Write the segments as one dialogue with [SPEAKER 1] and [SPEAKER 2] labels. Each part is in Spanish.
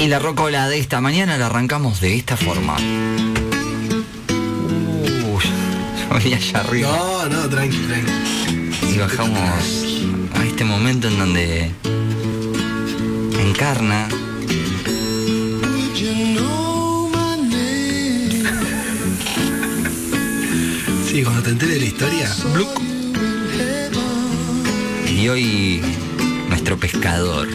[SPEAKER 1] Y la rocola de esta mañana la arrancamos de esta forma. Yo venía allá arriba.
[SPEAKER 2] No, no, tranqui, tranqui.
[SPEAKER 1] Y bajamos a este momento en donde encarna
[SPEAKER 2] Sí, cuando te enteres de la historia, Bluk.
[SPEAKER 1] y hoy nuestro pescador.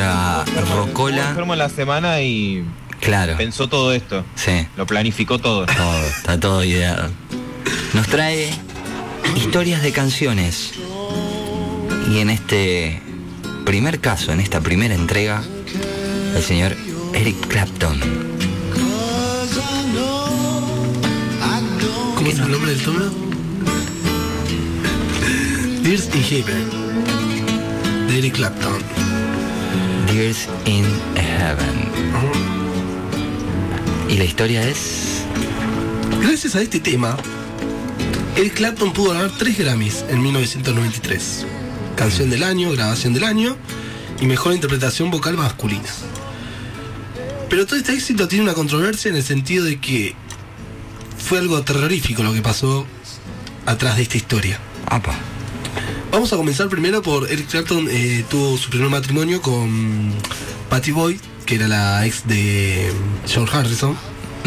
[SPEAKER 1] Nuestra rocola,
[SPEAKER 3] enfermo en la semana y
[SPEAKER 1] claro,
[SPEAKER 3] pensó todo esto.
[SPEAKER 1] sí,
[SPEAKER 3] Lo planificó todo.
[SPEAKER 1] todo, está todo ideado. Nos trae historias de canciones. Y en este primer caso, en esta primera entrega, el señor Eric Clapton.
[SPEAKER 2] ¿Cómo es el nombre del tono? Tears in Heaven. De Eric Clapton.
[SPEAKER 1] Tears in Heaven. Y la historia es.
[SPEAKER 2] Gracias a este tema, Eric Clapton pudo ganar tres Grammys en 1993. Canción del año, grabación del año y mejor interpretación vocal masculina. Pero todo este éxito tiene una controversia en el sentido de que fue algo terrorífico lo que pasó atrás de esta historia.
[SPEAKER 1] Apa.
[SPEAKER 2] Vamos a comenzar primero por Eric Clapton eh, tuvo su primer matrimonio con Patty Boyd, que era la ex de George Harrison,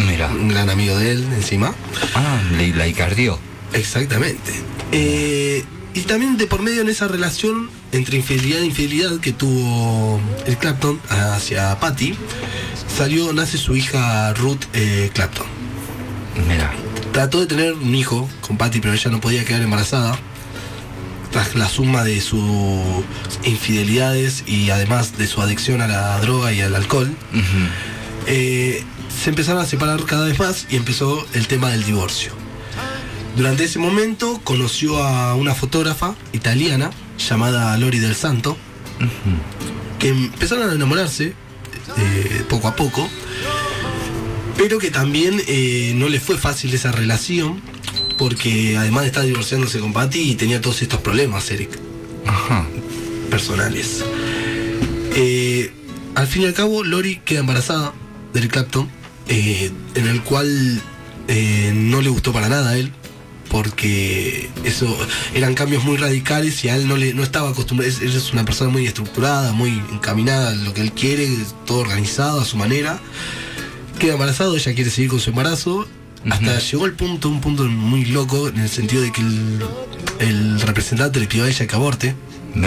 [SPEAKER 1] Mira.
[SPEAKER 2] un gran amigo de él encima.
[SPEAKER 1] Ah, la icardió.
[SPEAKER 2] Exactamente. Eh, y también de por medio en esa relación entre infidelidad e infidelidad que tuvo el Clapton hacia Patty, salió, nace su hija Ruth eh, Clapton.
[SPEAKER 1] Mira.
[SPEAKER 2] Trató de tener un hijo con Patty, pero ella no podía quedar embarazada. Tras la suma de sus infidelidades y además de su adicción a la droga y al alcohol, eh, se empezaron a separar cada vez más y empezó el tema del divorcio. Durante ese momento conoció a una fotógrafa italiana llamada Lori del Santo, que empezaron a enamorarse eh, poco a poco, pero que también eh, no le fue fácil esa relación, porque además de estar divorciándose con Patty tenía todos estos problemas, Eric
[SPEAKER 1] Ajá.
[SPEAKER 2] personales. Eh, al fin y al cabo, Lori queda embarazada de Eric Clapton, eh, en el cual eh, no le gustó para nada a él, porque eso eran cambios muy radicales y a él no le no estaba acostumbrado. es- Él es una persona muy estructurada, muy encaminada a lo que él quiere, todo organizado a su manera. Queda embarazado, ella quiere seguir con su embarazo. Hasta llegó el punto, un punto muy loco, en el sentido de que el, el representante le pidió a ella que aborte.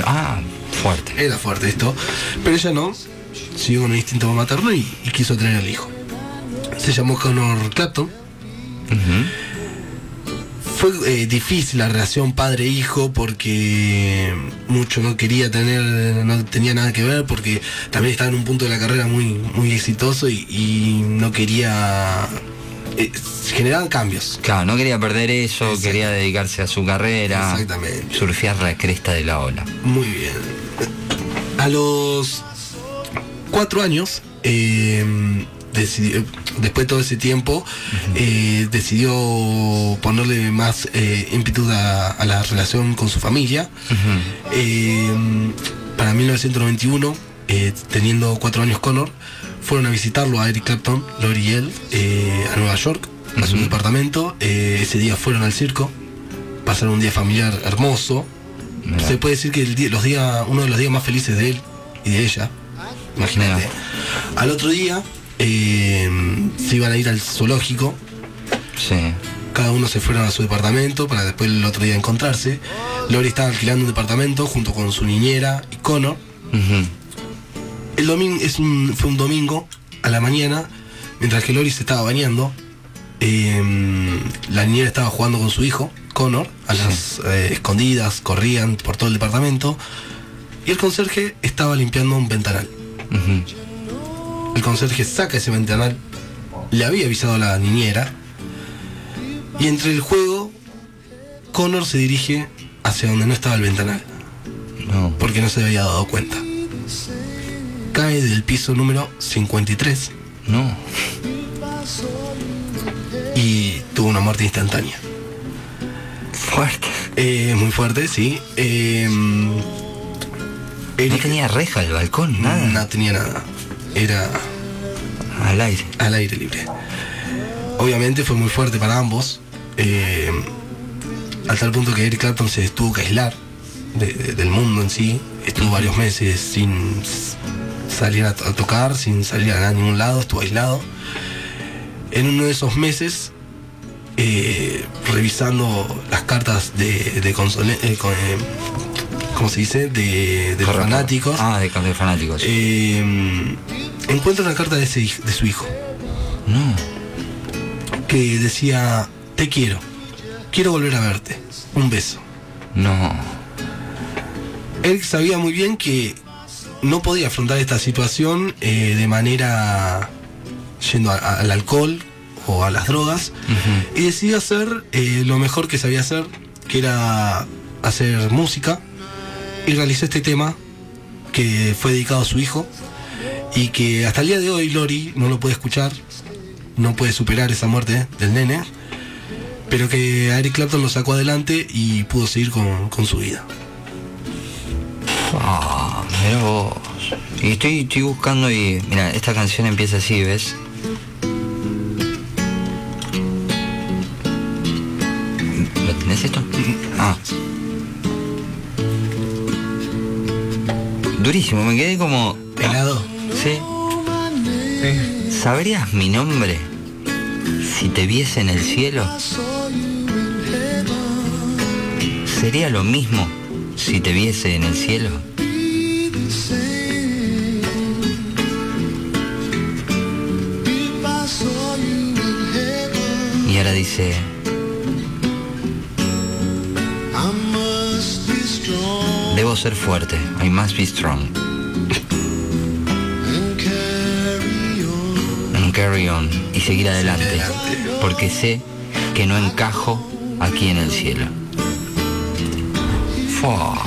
[SPEAKER 1] Ah, fuerte.
[SPEAKER 2] Era fuerte esto. Pero ella no. Siguió con el instinto materno y, y quiso tener al hijo. Se llamó Connor Clapton. Fue eh, difícil la relación padre-hijo porque mucho no quería tener, no tenía nada que ver porque también estaba en un punto de la carrera muy, muy exitoso y, y no quería... eh, generaban cambios.
[SPEAKER 1] Claro, no quería perder eso, quería dedicarse a su carrera.
[SPEAKER 2] Exactamente.
[SPEAKER 1] Surfear la cresta de la ola.
[SPEAKER 2] Muy bien. A los cuatro años, eh, decidió- después de todo ese tiempo, eh, decidió ponerle más eh, ímpetu a, a la relación con su familia. Eh, para 1991, eh, teniendo cuatro años Connor, fueron a visitarlo a Eric Clapton, Lori y él, eh, a Nueva York, a su departamento. Eh, ese día fueron al circo, pasaron un día familiar hermoso.
[SPEAKER 1] Mira.
[SPEAKER 2] Se puede decir que el día- los días, uno de los días más felices de él y de ella. Imagínate. Al otro día eh, se iban a ir al zoológico.
[SPEAKER 1] Sí.
[SPEAKER 2] Cada uno se fueron a su departamento para después el otro día encontrarse. Lori estaba alquilando un departamento junto con su niñera y Connor.
[SPEAKER 1] Ujú.
[SPEAKER 2] El domingo es un- fue un domingo a la mañana, mientras que Lori se estaba bañando. eh, la niñera estaba jugando con su hijo, Connor, a las eh, escondidas, corrían por todo el departamento. Y el conserje estaba limpiando un ventanal. El conserje saca ese ventanal, le había avisado a la niñera. Y entre el juego, Connor se dirige hacia donde no estaba el ventanal,
[SPEAKER 1] No.
[SPEAKER 2] porque no se había dado cuenta. Cae del piso número 53
[SPEAKER 1] No.
[SPEAKER 2] y tuvo una muerte instantánea.
[SPEAKER 1] Fuerte.
[SPEAKER 2] Eh, muy fuerte, sí. Eh,
[SPEAKER 1] No tenía reja el balcón, nada.
[SPEAKER 2] no tenía nada. Era
[SPEAKER 1] Al aire.
[SPEAKER 2] al aire libre. Obviamente fue muy fuerte para ambos. eh, al tal punto que Eric Clapton se tuvo que aislar de- de- del mundo en sí. Estuvo varios meses sin salir a, to- a tocar, sin salir a ningún lado, estuvo aislado. En uno de esos meses, eh, revisando las cartas de, de console- eh, con- eh, ¿cómo se dice? De, fanáticos.
[SPEAKER 1] Ah, de, de fanáticos.
[SPEAKER 2] Encuentra una carta de, ese de su hijo
[SPEAKER 1] no.
[SPEAKER 2] que decía, te quiero, quiero volver a verte, un beso.
[SPEAKER 1] No.
[SPEAKER 2] Eric sabía muy bien que no podía afrontar esta situación eh, de manera yendo a- a- al alcohol o a las drogas y decidió hacer eh, lo mejor que sabía hacer, que era hacer música y realizó este tema que fue dedicado a su hijo y que hasta el día de hoy Lori no lo puede escuchar, no puede superar esa muerte del nene, pero que Eric Clapton lo sacó adelante y pudo seguir con, con su vida.
[SPEAKER 1] Ah, mira vos. Y estoy, estoy buscando y. Mira, esta canción empieza así, ¿ves? ¿Lo tenés esto? Ah. Durísimo, me quedé como.
[SPEAKER 2] Helado.
[SPEAKER 1] Sí. ¿Sabrías mi nombre si te viese en el cielo? ¿Sería lo mismo si te viese en el cielo? Dice, debo ser fuerte, I must be strong. And carry on. Y seguir adelante. Porque sé que no encajo aquí en el cielo. Fua.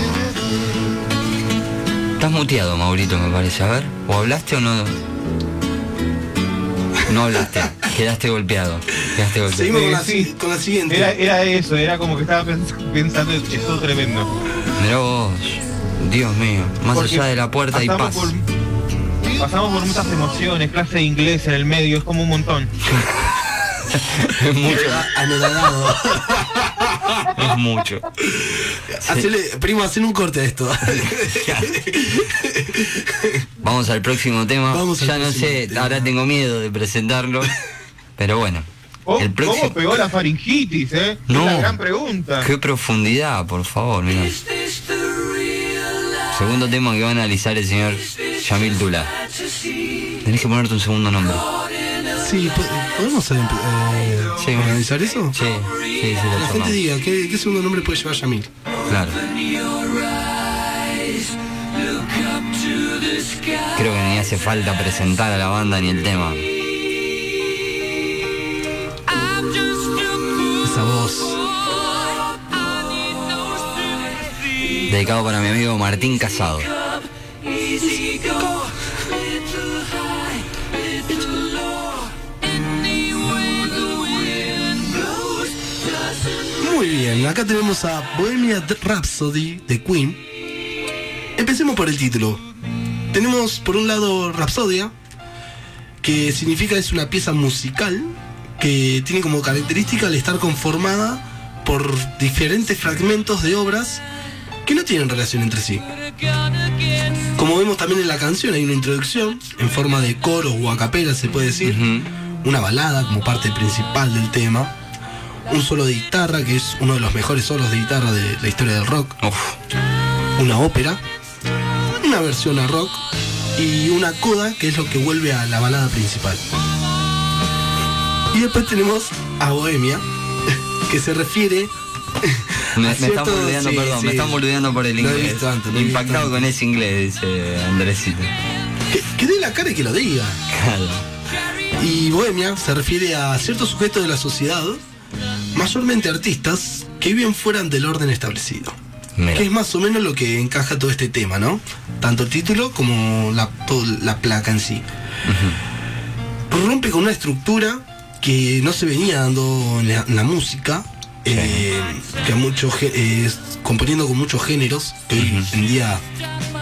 [SPEAKER 1] Estás muteado, Maurito, me parece. A ver, ¿o hablaste o no? No hablaste. Quedaste golpeado. Quedaste golpeado.
[SPEAKER 2] Seguimos con la,
[SPEAKER 3] Sí,
[SPEAKER 2] si- con la siguiente.
[SPEAKER 3] Era, era eso, era como que estaba pens- pensando, esto es tremendo.
[SPEAKER 1] Mirá vos. Dios mío. Más
[SPEAKER 3] Porque
[SPEAKER 1] allá de la puerta
[SPEAKER 3] pasamos
[SPEAKER 1] paz.
[SPEAKER 3] por- pasamos por muchas emociones, clase de inglés en el medio, es como un montón.
[SPEAKER 1] Es mucho.
[SPEAKER 2] A- Anodadado.
[SPEAKER 1] Es mucho.
[SPEAKER 2] Hacele, primo, hacen un corte a esto.
[SPEAKER 1] Vamos al próximo tema.
[SPEAKER 2] Vamos
[SPEAKER 1] ya no sé,
[SPEAKER 2] tema.
[SPEAKER 1] ahora tengo miedo de presentarlo. Pero bueno.
[SPEAKER 3] ¿Cómo,
[SPEAKER 1] El próximo.
[SPEAKER 3] cómo pegó la faringitis, eh?
[SPEAKER 1] No.
[SPEAKER 3] Es la gran pregunta.
[SPEAKER 1] Qué profundidad, por favor, mirá. Segundo tema que va a analizar el señor Yamil Tula. Tenés que ponerte un segundo nombre.
[SPEAKER 2] sí, po- ¿podemos eh,
[SPEAKER 1] Sí.
[SPEAKER 2] organizar eso?
[SPEAKER 1] Sí, sí, sí, lo
[SPEAKER 2] La gente diga, ¿qué, qué segundo nombre puede llevar Yamil?
[SPEAKER 1] Claro. Creo que ni hace falta presentar a la banda ni el tema. Dedicado para mi amigo Martín Casado.
[SPEAKER 2] Muy bien, acá tenemos a Bohemia Rhapsody de Queen. Empecemos por el título. Tenemos por un lado Rhapsodia, que significa es una pieza musical que tiene como característica el estar conformada por diferentes fragmentos de obras que no tienen relación entre sí. Como vemos también en la canción hay una introducción en forma de coro o a capela se puede decir, una balada como parte principal del tema, un solo de guitarra que es uno de los mejores solos de guitarra de la historia del rock,
[SPEAKER 1] Uf.
[SPEAKER 2] una ópera, una versión a rock y una coda que es lo que vuelve a la balada principal. Y después tenemos a Bohemia, que se refiere
[SPEAKER 1] Me,
[SPEAKER 2] a
[SPEAKER 1] me están boludeando,
[SPEAKER 2] sí,
[SPEAKER 1] perdón, me están boludeando por el
[SPEAKER 2] Lo he
[SPEAKER 1] inglés.
[SPEAKER 2] visto antes, lo he visto
[SPEAKER 1] Impactado con ese inglés, dice Andresito.
[SPEAKER 2] que, que dé la cara y que lo diga.
[SPEAKER 1] Claro.
[SPEAKER 2] Y bohemia se refiere a ciertos sujetos de la sociedad, mayormente artistas, que viven fuera del orden establecido.
[SPEAKER 1] Mira.
[SPEAKER 2] Que es más o menos lo que encaja todo este tema, ¿no? Tanto el título como la, todo- la placa en sí. Rompe con una estructura que no se venía dando en la, en la música, eh, que a muchos, eh, componiendo con muchos géneros, que hoy en día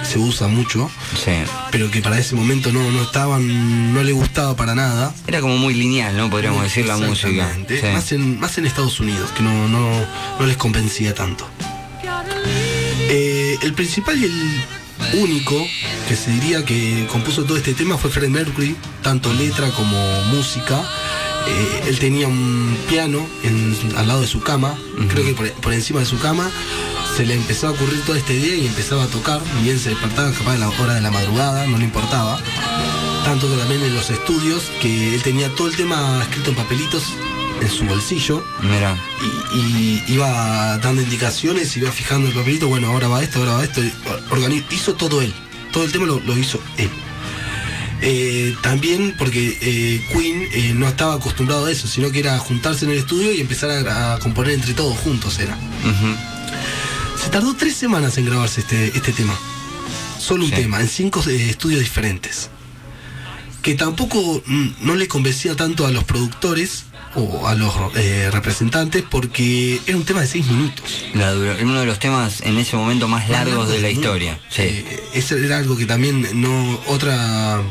[SPEAKER 2] se usa mucho,
[SPEAKER 1] Sí.
[SPEAKER 2] pero que para ese momento no, no estaban, no le gustaba para nada.
[SPEAKER 1] Era como muy lineal, ¿no? Podríamos decir la música. Sí.
[SPEAKER 2] Más, en, más en Estados Unidos, que no, no, no les convencía tanto. Eh, el principal y el único que se diría que compuso todo este tema fue Freddie Mercury, tanto letra como música. Eh, él tenía un piano en- al lado de su cama, creo que por, por encima de su cama. Se le empezó a ocurrir toda esta idea y empezaba a tocar. Bien se despertaba capaz a la hora de la madrugada, no le importaba tanto que también en los estudios, que él tenía todo el tema escrito en papelitos en su bolsillo
[SPEAKER 1] Mira.
[SPEAKER 2] y, y iba dando indicaciones, iba fijando el papelito, bueno, ahora va esto, ahora va esto, y organi- hizo todo él, todo el tema lo, lo hizo él. Eh, también porque eh, Queen eh, no estaba acostumbrado a eso, sino que era juntarse en el estudio y empezar a, a componer entre todos juntos era. Se tardó tres semanas en grabarse este, este tema. Solo un
[SPEAKER 1] Sí.
[SPEAKER 2] tema, en cinco estudios diferentes. Que tampoco mm, no le convencía tanto a los productores o a los eh, representantes porque era un tema de seis minutos.
[SPEAKER 1] La uno de los temas en ese momento más largos de la historia. Sí.
[SPEAKER 2] Eh, ese era algo que también no. otra.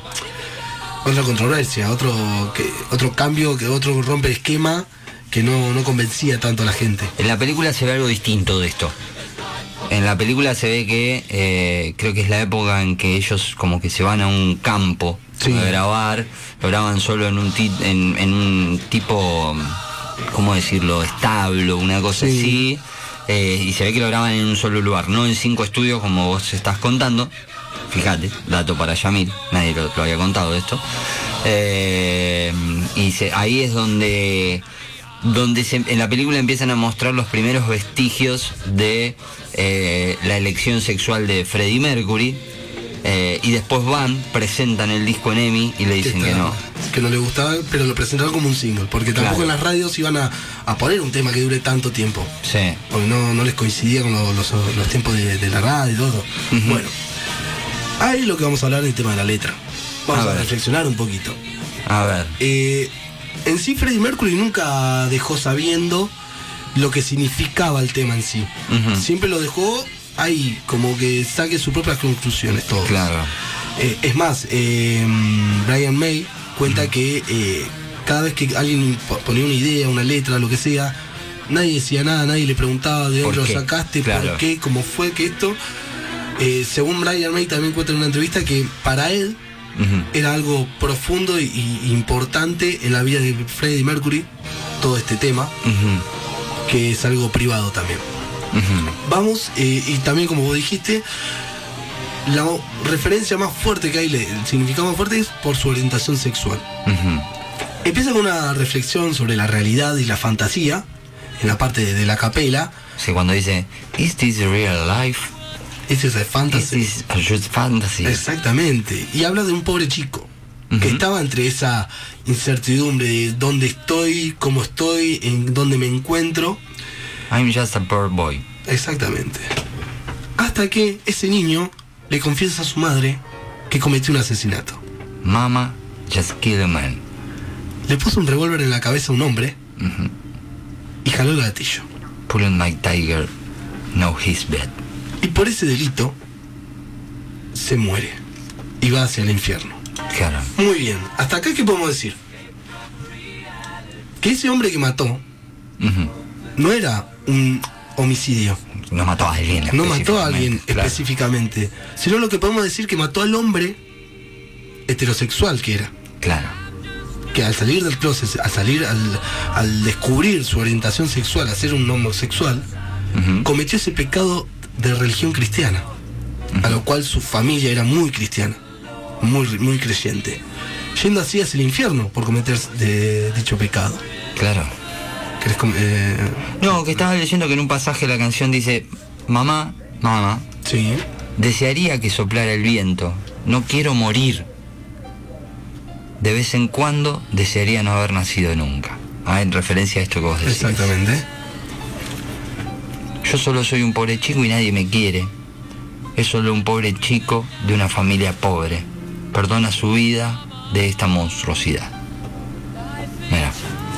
[SPEAKER 2] otra controversia, otro que, otro cambio, que otro rompe esquema que no, no convencía tanto a la gente.
[SPEAKER 1] En la película se ve algo distinto de esto. En la película se ve que eh, creo que es la época en que ellos como que se van a un campo
[SPEAKER 2] Sí.
[SPEAKER 1] a grabar, lo graban solo en un, ti- en, en un tipo, ¿cómo decirlo?, establo, una cosa
[SPEAKER 2] Sí.
[SPEAKER 1] así. eh, y se ve que lo graban en un solo lugar, no en cinco estudios como vos estás contando. Fíjate, dato para Yamil, nadie lo, lo había contado esto. Eh, y se- ahí es donde donde se- en la película empiezan a mostrar los primeros vestigios de eh, la elección sexual de Freddie Mercury eh, y después van, presentan el disco en EMI y le dicen que
[SPEAKER 2] está-
[SPEAKER 1] no.
[SPEAKER 2] que no le gustaba, pero lo presentaron como un single, porque tampoco
[SPEAKER 1] Claro.
[SPEAKER 2] en las radios iban a, a poner un tema que dure tanto tiempo,
[SPEAKER 1] Sí,
[SPEAKER 2] porque no, no les coincidía con lo- los, los tiempos de, de la radio y todo. Bueno, ahí lo que vamos a hablar del tema de la letra. Vamos
[SPEAKER 1] A
[SPEAKER 2] reflexionar un poquito.
[SPEAKER 1] a ver.
[SPEAKER 2] Eh, en sí, Freddie Mercury nunca dejó sabiendo lo que significaba el tema en sí. Siempre lo dejó ahí, como que saque sus propias conclusiones, todo.
[SPEAKER 1] Claro.
[SPEAKER 2] Eh, es más, eh, Brian May cuenta que eh, cada vez que alguien po- ponía una idea, una letra, lo que sea, nadie decía nada, nadie le preguntaba de dónde
[SPEAKER 1] ¿Por
[SPEAKER 2] lo sacaste,
[SPEAKER 1] Claro.
[SPEAKER 2] por qué, cómo fue que esto. Según Brian May también cuenta en una entrevista que para él era algo profundo y, y importante en la vida de Freddie Mercury, todo este tema, que es algo privado también. Vamos, eh, y también como vos dijiste, la referencia más fuerte que hay, el significado más fuerte es por su orientación sexual. Empieza con una reflexión sobre la realidad y la fantasía, en la parte de, de la capela.
[SPEAKER 1] Sí, cuando dice, ¿Is this real life?
[SPEAKER 2] Es de
[SPEAKER 1] ¿Is
[SPEAKER 2] fantasy.
[SPEAKER 1] this a just fantasy?
[SPEAKER 2] Exactamente. Y habla de un pobre chico que estaba entre esa incertidumbre de dónde estoy, cómo estoy, en dónde me encuentro.
[SPEAKER 1] I'm just a poor boy.
[SPEAKER 2] Exactamente. Hasta que ese niño le confiesa a su madre que cometió un asesinato.
[SPEAKER 1] Mama just killed a man.
[SPEAKER 2] Le puso un revólver en la cabeza a un hombre y jaló el gatillo.
[SPEAKER 1] Pulling my tiger, no his bed.
[SPEAKER 2] Y por ese delito se muere y va hacia el infierno.
[SPEAKER 1] Claro.
[SPEAKER 2] Muy bien, hasta acá qué podemos decir? Que ese hombre que mató no era un homicidio,
[SPEAKER 1] No mató a alguien.
[SPEAKER 2] no mató a alguien
[SPEAKER 1] específicamente, claro.
[SPEAKER 2] específicamente, sino lo que podemos decir que mató al hombre heterosexual que era.
[SPEAKER 1] Claro.
[SPEAKER 2] que al salir del closet, al salir, al, al descubrir su orientación sexual, a ser un homosexual, cometió ese pecado de religión cristiana, a lo cual su familia era muy cristiana, muy, muy creyente, yendo así hacia el infierno por cometer de- dicho pecado.
[SPEAKER 1] Claro.
[SPEAKER 2] ¿Querés com- eh,
[SPEAKER 1] No, que estaba leyendo que en un pasaje de la canción dice, mamá, mamá,
[SPEAKER 2] sí,
[SPEAKER 1] desearía que soplara el viento, no quiero morir. De vez en cuando desearía no haber nacido nunca. Ah, en referencia a esto que vos decís.
[SPEAKER 2] exactamente.
[SPEAKER 1] Yo solo soy un pobre chico y nadie me quiere. Es solo un pobre chico de una familia pobre. Perdona su vida de esta monstruosidad. Mira.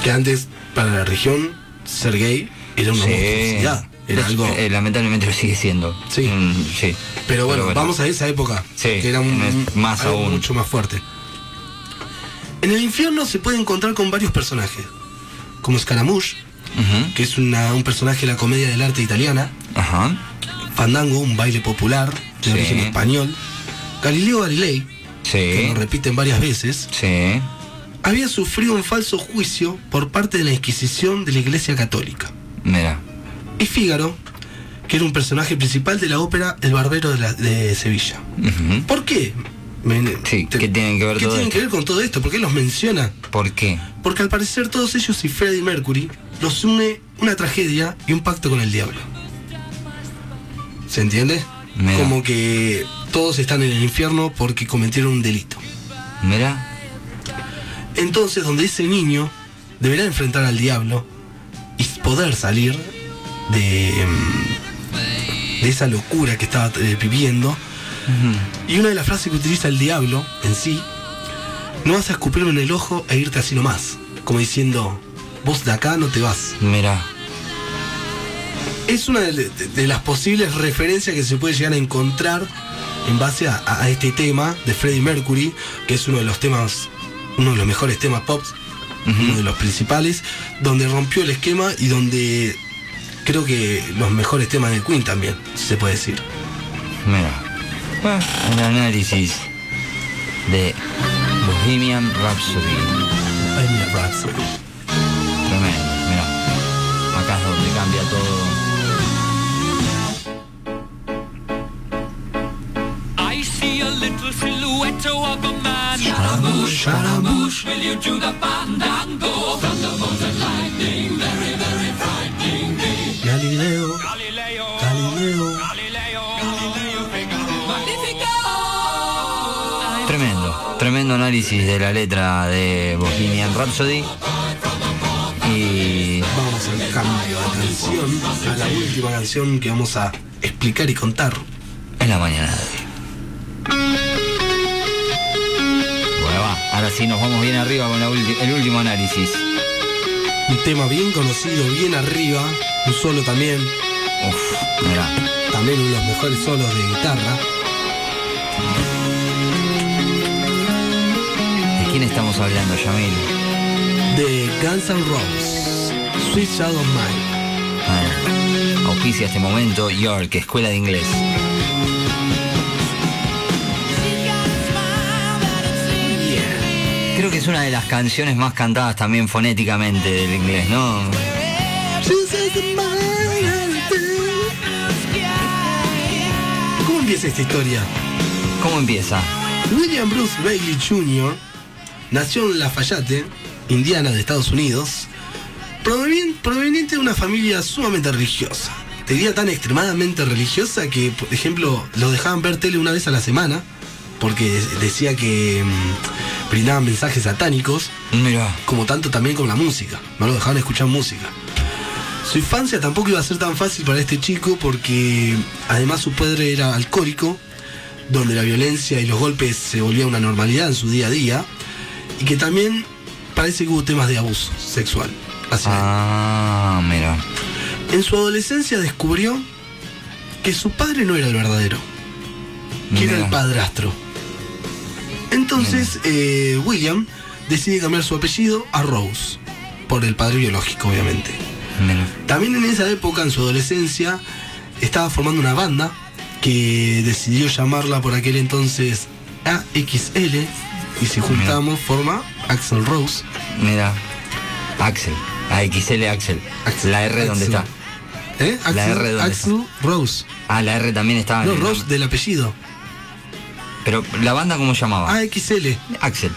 [SPEAKER 2] Que antes, para la región, ser gay era una
[SPEAKER 1] Sí.
[SPEAKER 2] monstruosidad. Era algo...
[SPEAKER 1] Eh, lamentablemente lo sigue siendo.
[SPEAKER 2] Sí.
[SPEAKER 1] Mm, sí.
[SPEAKER 2] Pero bueno, vamos a esa época,
[SPEAKER 1] Sí,
[SPEAKER 2] que era un-
[SPEAKER 1] más
[SPEAKER 2] algo
[SPEAKER 1] aún.
[SPEAKER 2] mucho más fuerte. En el infierno se puede encontrar con varios personajes, como Scaramouche, que es una- un personaje de la comedia del arte italiana,
[SPEAKER 1] Ajá.
[SPEAKER 2] Fandango, un baile popular de
[SPEAKER 1] Sí.
[SPEAKER 2] origen español, Galileo Galilei, que lo repiten varias veces,
[SPEAKER 1] Sí.
[SPEAKER 2] Había sufrido un falso juicio por parte de la Inquisición de la Iglesia Católica.
[SPEAKER 1] Mira.
[SPEAKER 2] Y Fígaro, que era un personaje principal de la ópera El Barbero de, la- de Sevilla. ¿Por qué? Me-
[SPEAKER 1] Sí, ¿qué tienen que ver
[SPEAKER 2] ¿qué
[SPEAKER 1] todo
[SPEAKER 2] tienen
[SPEAKER 1] esto?
[SPEAKER 2] que ver con todo esto? ¿Por qué los menciona?
[SPEAKER 1] ¿Por qué?
[SPEAKER 2] Porque al parecer todos ellos y Freddie Mercury los une una tragedia y un pacto con el diablo. ¿Se entiende?
[SPEAKER 1] Mira.
[SPEAKER 2] Como que todos están en el infierno porque cometieron un delito.
[SPEAKER 1] Mira.
[SPEAKER 2] Entonces, donde ese niño deberá enfrentar al diablo y poder salir de, de esa locura que estaba eh, viviendo. Y una de las frases que utiliza el diablo en sí, no vas a escupirme en el ojo e irte así nomás. Como diciendo, vos de acá no te vas.
[SPEAKER 1] Mira.
[SPEAKER 2] Es una de, de- de las posibles referencias que se puede llegar a encontrar en base a, a este tema de Freddie Mercury, que es uno de los temas, uno de los mejores temas pop, uno de los principales, donde rompió el esquema y donde creo que los mejores temas de Queen también, si se puede decir.
[SPEAKER 1] Mira. Bueno, el análisis de Bohemian Rhapsody.
[SPEAKER 2] Bohemian Rhapsody.
[SPEAKER 1] Tremendo, mira. Acá es donde cambia todo.
[SPEAKER 4] I see a little silhouette of a man.
[SPEAKER 2] Scaramouche, Scaramouche.
[SPEAKER 4] Will you do the fandango? Thunderbolt and lightning, very, very frightening me.
[SPEAKER 2] Galileo,
[SPEAKER 4] Galileo,
[SPEAKER 2] Galileo.
[SPEAKER 4] Galileo!
[SPEAKER 1] Tremendo, tremendo análisis de la letra de Bohemian Rhapsody. Y
[SPEAKER 2] Vamos al cambio de canción, a la última canción que vamos a explicar y contar.
[SPEAKER 1] en la mañana de hoy. Sí nos vamos bien arriba con la el último análisis.
[SPEAKER 2] Un tema bien conocido, bien arriba, un solo también,
[SPEAKER 1] Uf, mira,
[SPEAKER 2] también uno de los mejores solos de guitarra.
[SPEAKER 1] ¿de quién estamos hablando, Yamil?
[SPEAKER 2] de Guns N' Roses, Sweet Child of Mine.
[SPEAKER 1] Ah, auspicia este momento York, Escuela de Inglés. Creo que es una de las canciones más cantadas también fonéticamente del inglés, ¿no?
[SPEAKER 2] ¿Cómo empieza esta historia?
[SPEAKER 1] ¿Cómo empieza?
[SPEAKER 2] William Bruce Bailey Jr. nació en Lafayette, Indiana, de Estados Unidos, proveni- proveniente de una familia sumamente religiosa. Te diría tan extremadamente religiosa que, por ejemplo, lo dejaban ver tele una vez a la semana, porque decía que mm, brindaban mensajes satánicos,
[SPEAKER 1] Mira,
[SPEAKER 2] como tanto también con la música. No lo dejaban escuchar música. Su infancia tampoco iba a ser tan fácil para este chico porque además su padre era alcohólico, donde la violencia y los golpes se volvían una normalidad en su día a día, y que también parece que hubo temas de abuso sexual. hacia él.
[SPEAKER 1] ah, mira,
[SPEAKER 2] En su adolescencia descubrió que su padre no era el verdadero, que era el padrastro. Entonces eh, William decide cambiar su apellido a Rose, por el padre biológico obviamente. También en esa época, en su adolescencia, estaba formando una banda que decidió llamarla por aquel entonces AXL y si juntamos forma Axel Rose.
[SPEAKER 1] Mira, Axel, AXL Axel.
[SPEAKER 2] Axel,
[SPEAKER 1] La R
[SPEAKER 2] Axel.
[SPEAKER 1] está.
[SPEAKER 2] ¿Eh? Axel,
[SPEAKER 1] La R ¿dónde
[SPEAKER 2] Axel Rose.
[SPEAKER 1] Ah, la R también estaba.
[SPEAKER 2] No, Rose del apellido.
[SPEAKER 1] Pero la banda cómo llamaba?
[SPEAKER 2] AXL.
[SPEAKER 1] Axel.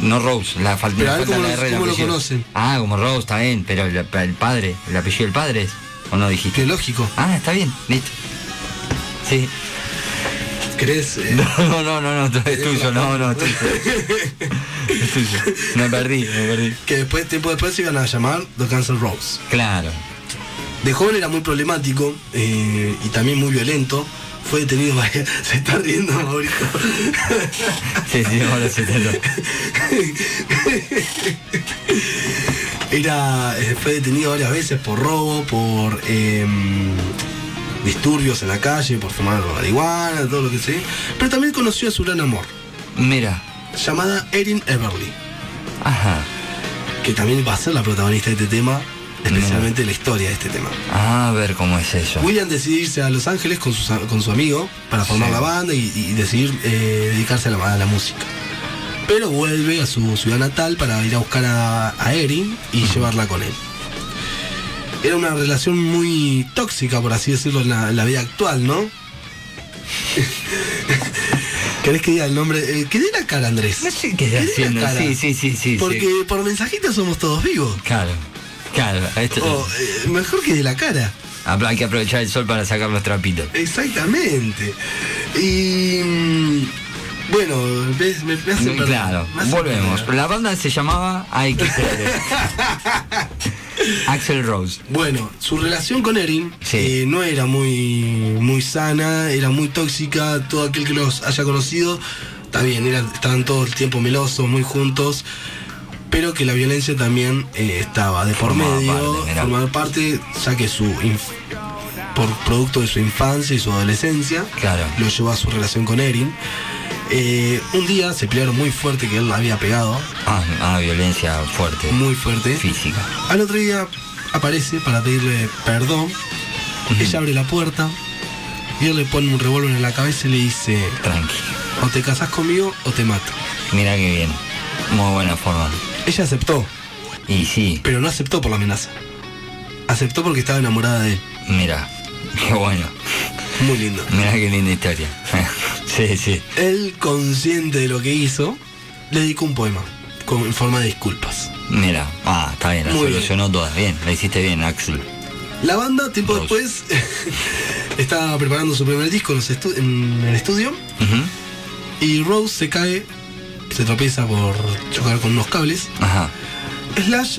[SPEAKER 1] No Rose, la falta,
[SPEAKER 2] Pero
[SPEAKER 1] le
[SPEAKER 2] a ver
[SPEAKER 1] falta
[SPEAKER 2] cómo
[SPEAKER 1] la
[SPEAKER 2] lo-
[SPEAKER 1] R
[SPEAKER 2] conocen.
[SPEAKER 1] Ah, como Rose, está bien, pero el, el padre, el apellido del padre es. ¿O no dijiste?
[SPEAKER 2] Que lógico.
[SPEAKER 1] Ah, está bien, listo. Sí.
[SPEAKER 2] ¿Crees? eh,
[SPEAKER 1] No, no, no, no, es tuyo, no, no, es tuyo. Es tuyo. Me perdí, me perdí.
[SPEAKER 2] que después, tiempo después se iban a llamar The N' Roses.
[SPEAKER 1] Claro.
[SPEAKER 2] De joven era muy problemático eh, y también muy violento. Fue detenido varias... Se está riendo Mauricio.
[SPEAKER 1] Sí, sí, ahora sí te lo.
[SPEAKER 2] Era, eh, fue detenido varias veces por robo, por em, disturbios en la calle, por fumar marihuana, todo lo que sé. Pero también conoció a su gran amor,
[SPEAKER 1] Mira.
[SPEAKER 2] llamada Erin Everly,
[SPEAKER 1] Ajá.
[SPEAKER 2] que también va a ser la protagonista de este tema, especialmente la historia de este tema.
[SPEAKER 1] Ah, a ver cómo es eso.
[SPEAKER 2] William decide irse a Los Ángeles con, sus a- con su amigo para formar
[SPEAKER 1] Sí.
[SPEAKER 2] la banda y, y decidir eh, dedicarse a la, a la música. Pero vuelve a su ciudad natal para ir a buscar a, a Erin y llevarla con él. Era una relación muy tóxica, por así decirlo, en la, en la vida actual, ¿no? ¿Querés que diga el nombre? Eh, que dé la cara, Andrés.
[SPEAKER 1] No sé qué haciendo.
[SPEAKER 2] cara.
[SPEAKER 1] Sí, sí, sí, sí.
[SPEAKER 2] Porque
[SPEAKER 1] sí.
[SPEAKER 2] por mensajitos somos todos vivos.
[SPEAKER 1] Claro. Claro. Esto,
[SPEAKER 2] O, eh, mejor que de la cara.
[SPEAKER 1] Habla- Hay que aprovechar el sol para sacar los trapitos.
[SPEAKER 2] Exactamente. Y. mm, Bueno, ves, me, me hace perder,
[SPEAKER 1] Claro,
[SPEAKER 2] me hace
[SPEAKER 1] volvemos.
[SPEAKER 2] perder.
[SPEAKER 1] La banda se llamaba AXL. Axel Rose.
[SPEAKER 2] Bueno, su relación con Erin
[SPEAKER 1] Sí.
[SPEAKER 2] eh, no era muy, muy sana, era muy tóxica. Todo aquel que los haya conocido, está bien, estaban todo el tiempo melosos, muy juntos. Pero que la violencia también eh, estaba de por
[SPEAKER 1] Formaba
[SPEAKER 2] medio,
[SPEAKER 1] parte,
[SPEAKER 2] formaba parte, ya que su inf- por producto de su infancia y su adolescencia,
[SPEAKER 1] Claro.
[SPEAKER 2] lo llevó a su relación con Erin. Eh, un día se pelearon muy fuerte que él la había pegado,
[SPEAKER 1] Ah, ah, violencia fuerte.
[SPEAKER 2] muy fuerte.
[SPEAKER 1] Física.
[SPEAKER 2] Al otro día aparece para pedirle perdón. Ella abre la puerta y él le pone un revólver en la cabeza y le dice,
[SPEAKER 1] Tranqui.
[SPEAKER 2] o te casas conmigo o te mato.
[SPEAKER 1] Mira qué bien. Muy buena forma.
[SPEAKER 2] Ella aceptó,
[SPEAKER 1] Y sí,
[SPEAKER 2] pero no aceptó por la amenaza. Aceptó porque estaba enamorada de él.
[SPEAKER 1] mira. Qué bueno.
[SPEAKER 2] Muy lindo.
[SPEAKER 1] Mira qué linda historia. sí, sí.
[SPEAKER 2] Él, consciente de lo que hizo, le dedicó un poema con, en forma de disculpas.
[SPEAKER 1] Mira. Ah, está bien. La
[SPEAKER 2] Muy
[SPEAKER 1] solucionó toda. Bien, la hiciste bien, Axel.
[SPEAKER 2] La banda, tiempo
[SPEAKER 1] Rose.
[SPEAKER 2] después, estaba preparando su primer disco en, el estudio y Rose se cae, se tropieza por chocar con unos cables.
[SPEAKER 1] Ajá.
[SPEAKER 2] Slash,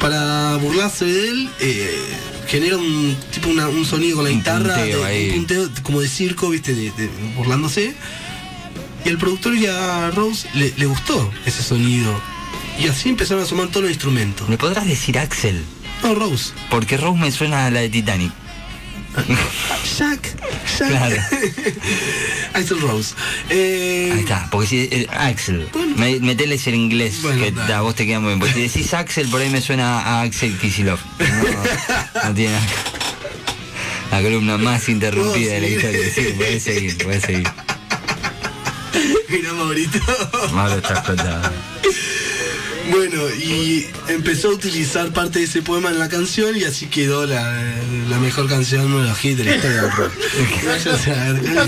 [SPEAKER 2] para burlarse de él, eh, genera un tipo una- un sonido con la
[SPEAKER 1] Un
[SPEAKER 2] guitarra,
[SPEAKER 1] punteo
[SPEAKER 2] de-
[SPEAKER 1] ahí.
[SPEAKER 2] un punteo como de circo, viste, de- de- burlándose. Y el productor y a Rose le, le gustó ese sonido. Y así empezaron a sumar todos los instrumentos.
[SPEAKER 1] ¿Me podrás decir Axel?
[SPEAKER 2] No, Rose.
[SPEAKER 1] Porque Rose me suena a la de Titanic.
[SPEAKER 2] Jack. Jack.
[SPEAKER 1] Claro.
[SPEAKER 2] Axel Rose. Eh,
[SPEAKER 1] Ahí está, porque si eh, Axel, me, meteles el inglés,
[SPEAKER 2] Bueno,
[SPEAKER 1] que a vos te queda muy bien. Porque si decís Axel, por ahí me suena a Axel Kisilov. No, no tiene nada. La columna más interrumpida de la
[SPEAKER 2] ¿Puedo
[SPEAKER 1] historia. Sí, puedes seguir, puedes seguir.
[SPEAKER 2] Mira, Maurito.
[SPEAKER 1] Malo estás contado.
[SPEAKER 2] Bueno, y empezó a utilizar parte de ese poema en la canción y así quedó la, la mejor canción, uno de los hits de la historia del rock. A saber.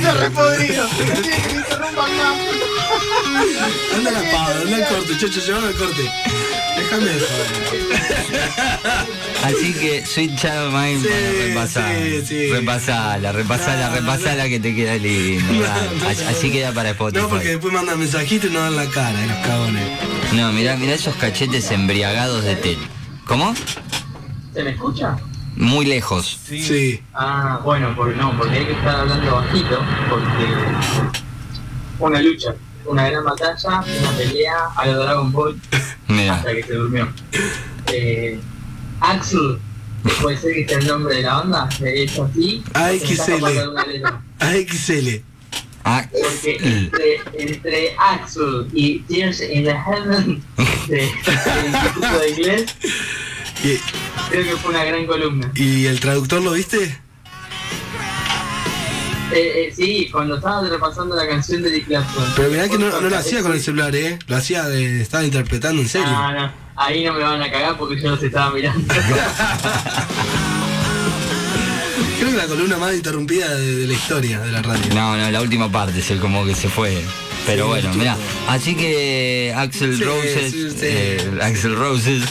[SPEAKER 2] Anda la pava, anda al corte, chocho, llévame al corte. Déjame de joder.
[SPEAKER 1] Así que Sweet Child of Mine,
[SPEAKER 2] Sí,
[SPEAKER 1] bueno, repasala,
[SPEAKER 2] sí, sí.
[SPEAKER 1] repasala, repasala,
[SPEAKER 2] No,
[SPEAKER 1] repasala que te queda lindo.
[SPEAKER 2] No,
[SPEAKER 1] dale.
[SPEAKER 2] no,
[SPEAKER 1] Así-
[SPEAKER 2] no.
[SPEAKER 1] Así queda para Spotify.
[SPEAKER 2] No, porque después mandan mensajitos y no dan la cara, eh, los cagones.
[SPEAKER 1] No, mirá, mirá esos cachetes embriagados de tel. ¿Cómo?
[SPEAKER 5] ¿Se me escucha?
[SPEAKER 1] Muy lejos.
[SPEAKER 2] Sí.
[SPEAKER 5] Ah, bueno, porque no, porque hay que estar hablando bajito, porque una lucha, una gran batalla, una pelea a lo Dragon Ball Hasta que se durmió. Eh, Axel, puede ser que sea el nombre de la banda, de hecho así.
[SPEAKER 2] AXL. AXL.
[SPEAKER 5] Porque entre, entre Axel y Tears in the Heaven de- del Instituto de Inglés,
[SPEAKER 2] ¿Y,
[SPEAKER 5] creo que fue una gran columna.
[SPEAKER 2] y el traductor lo viste?
[SPEAKER 5] Eh, eh, sí, cuando estaba repasando la canción de Dick Clapton.
[SPEAKER 2] Pero mirá que no, no lo hacía con el celular, ¿eh? Lo hacía de. Estaba interpretando en serio.
[SPEAKER 5] Ah, no, ahí no me van a cagar porque yo los estaba mirando.
[SPEAKER 2] Creo que la columna más interrumpida de, de la historia de la radio.
[SPEAKER 1] No, no, la última parte es el como que se fue. Pero
[SPEAKER 2] Sí,
[SPEAKER 1] bueno, mira. Así que Axel
[SPEAKER 2] Sí,
[SPEAKER 1] Roses,
[SPEAKER 2] sí, sí.
[SPEAKER 1] eh, Axel Roses,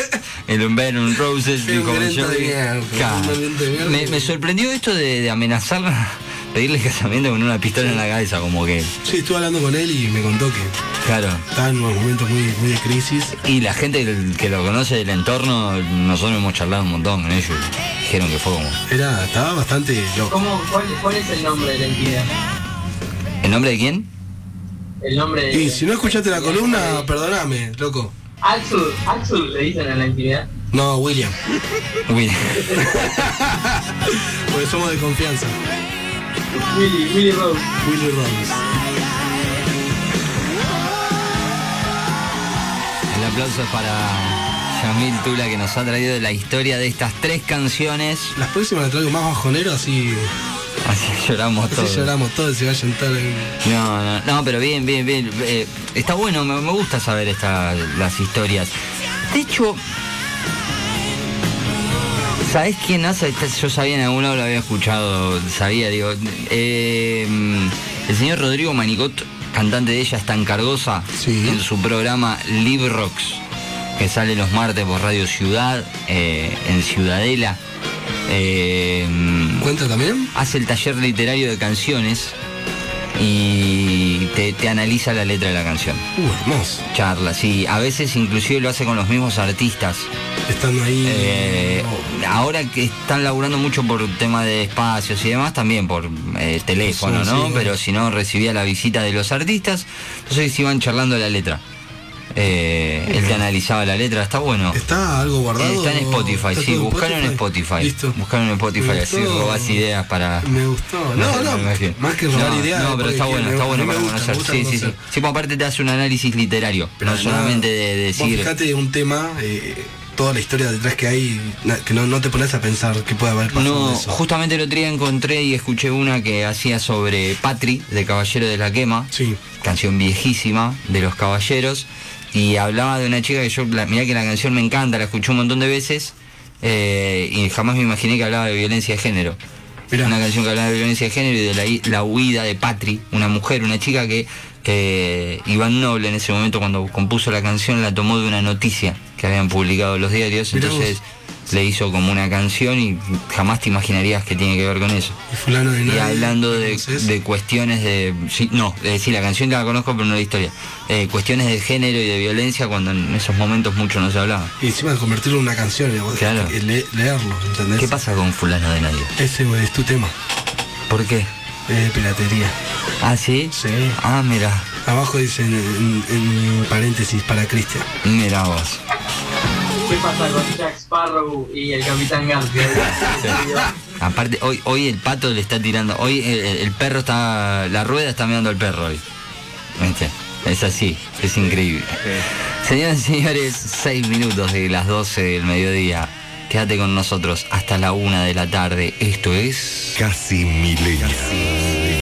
[SPEAKER 1] el Venom Roses, como yo
[SPEAKER 2] de
[SPEAKER 1] digo.
[SPEAKER 2] mierda,
[SPEAKER 1] Claro.
[SPEAKER 2] un violento de mierda.
[SPEAKER 1] Me, me sorprendió esto de, de amenazarla, pedirle casamiento con una pistola en la cabeza, como que,
[SPEAKER 2] Sí, estuve hablando con él y me contó que
[SPEAKER 1] claro.
[SPEAKER 2] estaba en unos momentos muy, muy de crisis.
[SPEAKER 1] Y la gente que, lo conoce del entorno, nosotros hemos charlado un montón con ellos. Dijeron que fue como.
[SPEAKER 2] Era, estaba bastante loco.
[SPEAKER 5] ¿Cómo, cuál, ¿Cuál es el nombre de la entidad?
[SPEAKER 1] ¿El nombre de quién?
[SPEAKER 5] El nombre de...
[SPEAKER 2] Y si no escuchaste la columna, perdoname, loco.
[SPEAKER 5] Axel, Axel le dicen en la intimidad.
[SPEAKER 2] No, William.
[SPEAKER 1] Uy,
[SPEAKER 2] Porque somos de confianza.
[SPEAKER 5] Willy, Willy Rose.
[SPEAKER 2] Willy Rose.
[SPEAKER 1] el aplauso es para Yamil Tula que nos ha traído la historia de estas tres canciones.
[SPEAKER 2] Las próximas le traigo más bajonero, así,
[SPEAKER 1] Así lloramos
[SPEAKER 2] así
[SPEAKER 1] todos.
[SPEAKER 2] lloramos todos y se vayan todos en...
[SPEAKER 1] No, no, no, pero bien, bien, bien. Eh, está bueno, me, me gusta saber esta, las historias. De hecho, ¿sabés quién hace? esta- Yo sabía en algún lado, lo había escuchado, sabía, digo. eh, el señor Rodrigo Manicot, cantante de ella, está en Cargosa,
[SPEAKER 2] Sí.
[SPEAKER 1] en su programa Live Rocks, que sale los martes por Radio Ciudad, eh, en Ciudadela. Eh,
[SPEAKER 2] ¿Cuenta también?
[SPEAKER 1] hace el taller literario de canciones y te, te analiza la letra de la canción.
[SPEAKER 2] Uh, hermoso.
[SPEAKER 1] Charla, sí. A veces inclusive lo hace con los mismos artistas.
[SPEAKER 2] Estando ahí...
[SPEAKER 1] Eh,
[SPEAKER 2] no.
[SPEAKER 1] ahora que están laburando mucho por tema de espacios y demás, también por eh, teléfono,
[SPEAKER 2] Sí,
[SPEAKER 1] ¿no?
[SPEAKER 2] sí,
[SPEAKER 1] Pero si no, recibía la visita de los artistas, entonces iban charlando la letra. Eh, él te analizaba la letra, está bueno.
[SPEAKER 2] ¿Está algo guardado?
[SPEAKER 1] Está en Spotify,
[SPEAKER 2] ¿Está
[SPEAKER 1] sí, buscaron en Spotify.
[SPEAKER 2] Listo.
[SPEAKER 1] Buscaron en Spotify, así robás ideas para.
[SPEAKER 2] Me gustó. No, no,
[SPEAKER 1] imagino.
[SPEAKER 2] más que robar
[SPEAKER 1] No,
[SPEAKER 2] ideas.
[SPEAKER 1] No, pero está bueno, está bueno para
[SPEAKER 2] gusta,
[SPEAKER 1] conocer. Sí, sí, sí. Sí, pues aparte te hace un análisis literario,
[SPEAKER 2] Pero
[SPEAKER 1] no solamente de
[SPEAKER 2] Vos
[SPEAKER 1] decir.
[SPEAKER 2] fijate un tema, eh, toda la historia detrás que hay, que no, no te pones a pensar que puede haber pasado
[SPEAKER 1] No,
[SPEAKER 2] eso.
[SPEAKER 1] justamente el otro día encontré y escuché una que hacía sobre Patri, de Caballero de la Quema,
[SPEAKER 2] Sí.
[SPEAKER 1] canción viejísima de los Caballeros, y hablaba de una chica que yo, la, mirá que la canción me encanta, la escuché un montón de veces, eh, y jamás me imaginé que hablaba de violencia de género.
[SPEAKER 2] Mirá.
[SPEAKER 1] Una canción que hablaba de violencia de género y de la, la huida de Patri, una mujer, una chica que, que Iván Noble en ese momento cuando compuso la canción la tomó de una noticia que habían publicado los diarios,
[SPEAKER 2] Mirá
[SPEAKER 1] entonces le hizo como una canción y jamás te imaginarías que tiene que ver con eso.
[SPEAKER 2] Y fulano de
[SPEAKER 1] Y
[SPEAKER 2] nadie,
[SPEAKER 1] hablando de, de cuestiones de... Sí, no, es decir, la canción la conozco pero no la historia. Eh, cuestiones de género y de violencia cuando en esos momentos mucho no se hablaba.
[SPEAKER 2] Y encima de convertirlo en una canción,
[SPEAKER 1] Claro.
[SPEAKER 2] y le- leerlo, ¿entendés?
[SPEAKER 1] ¿Qué pasa con fulano de nadie?
[SPEAKER 2] Ese es tu tema,
[SPEAKER 1] ¿Por qué?
[SPEAKER 2] eh, piratería.
[SPEAKER 1] ¿Ah, sí?
[SPEAKER 2] Sí.
[SPEAKER 1] Ah, mira,
[SPEAKER 2] Abajo dice en, en- en paréntesis para Cristian.
[SPEAKER 1] mira vos.
[SPEAKER 5] ¿Qué pasa con Jack Sparrow y el Capitán Garfio?
[SPEAKER 1] Aparte, hoy, hoy el pato le está tirando, hoy el, el perro está, la rueda está mirando al perro hoy. ¿Viste? Es así, es increíble. Señoras y señores, seis minutos de las 12 del mediodía. Quédate con nosotros hasta la una de la tarde. Esto es...
[SPEAKER 6] Casi milenial.